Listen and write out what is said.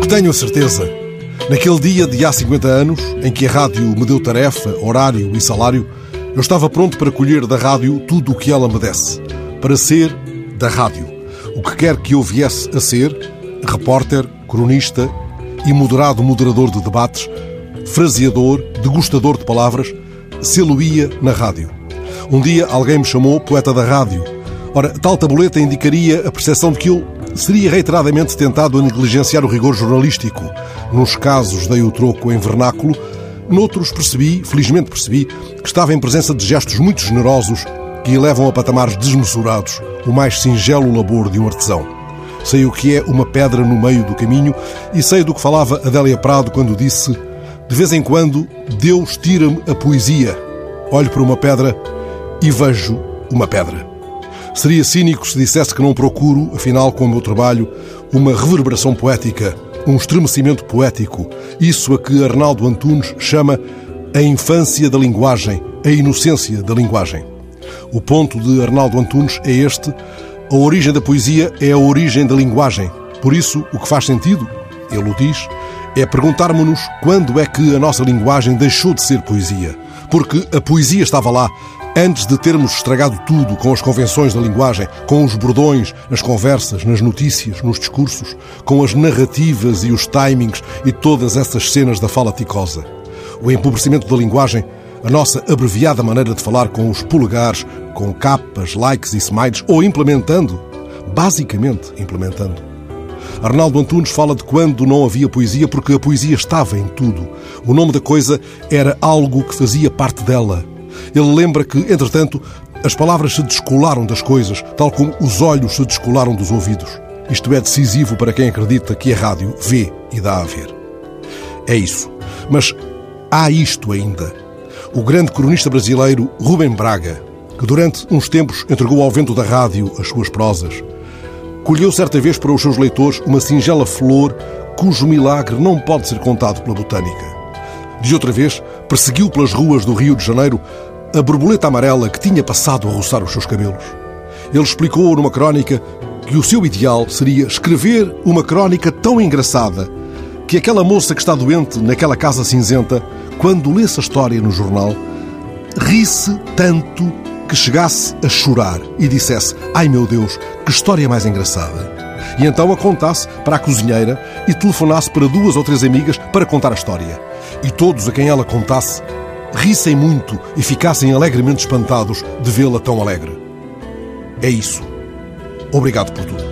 Tenho a certeza. Naquele dia de há 50 anos, em que a rádio me deu tarefa, horário e salário, eu estava pronto para colher da rádio tudo o que ela me desse. Para ser da rádio. O que quer que eu viesse a ser, repórter, cronista e moderado moderador de debates, fraseador, degustador de palavras, se-lo-ia na rádio. Um dia alguém me chamou poeta da rádio. Ora, tal tabuleta indicaria a percepção de que eu seria reiteradamente tentado a negligenciar o rigor jornalístico. Nos casos dei o troco em vernáculo, noutros percebi, felizmente percebi, que estava em presença de gestos muito generosos que elevam a patamares desmesurados o mais singelo labor de um artesão. Sei o que é uma pedra no meio do caminho e sei do que falava Adélia Prado quando disse: De vez em quando, Deus tira-me a poesia. Olho para uma pedra e vejo uma pedra. Seria cínico se dissesse que não procuro, afinal, com o meu trabalho, uma reverberação poética, um estremecimento poético, isso a que Arnaldo Antunes chama a infância da linguagem, a inocência da linguagem. O ponto de Arnaldo Antunes é este: a origem da poesia é a origem da linguagem. Por isso, o que faz sentido, ele o diz, é perguntarmos-nos quando é que a nossa linguagem deixou de ser poesia. Porque a poesia estava lá, Antes de termos estragado tudo com as convenções da linguagem, com os bordões, nas conversas, nas notícias, nos discursos, com as narrativas e os timings e todas essas cenas da fala ticosa. O empobrecimento da linguagem, a nossa abreviada maneira de falar com os polegares, com capas, likes e smiles, ou implementando, basicamente implementando. Arnaldo Antunes fala de quando não havia poesia porque a poesia estava em tudo. O nome da coisa era algo que fazia parte dela ele lembra que, entretanto, as palavras se descolaram das coisas, tal como os olhos se descolaram dos ouvidos. Isto é decisivo para quem acredita que a rádio vê e dá a ver. É isso. Mas há isto ainda. O grande cronista brasileiro Rubem Braga, que durante uns tempos entregou ao vento da rádio as suas prosas, colheu certa vez para os seus leitores uma singela flor cujo milagre não pode ser contado pela botânica. De outra vez, perseguiu pelas ruas do Rio de Janeiro a borboleta amarela que tinha passado a roçar os seus cabelos. Ele explicou numa crónica que o seu ideal seria escrever uma crónica tão engraçada que aquela moça que está doente naquela casa cinzenta, quando lesse a história no jornal, risse tanto que chegasse a chorar e dissesse: Ai meu Deus, que história mais engraçada! E então a contasse para a cozinheira e telefonasse para duas ou três amigas para contar a história. E todos a quem ela contasse rissem muito e ficassem alegremente espantados de vê-la tão alegre. É isso. Obrigado por tudo.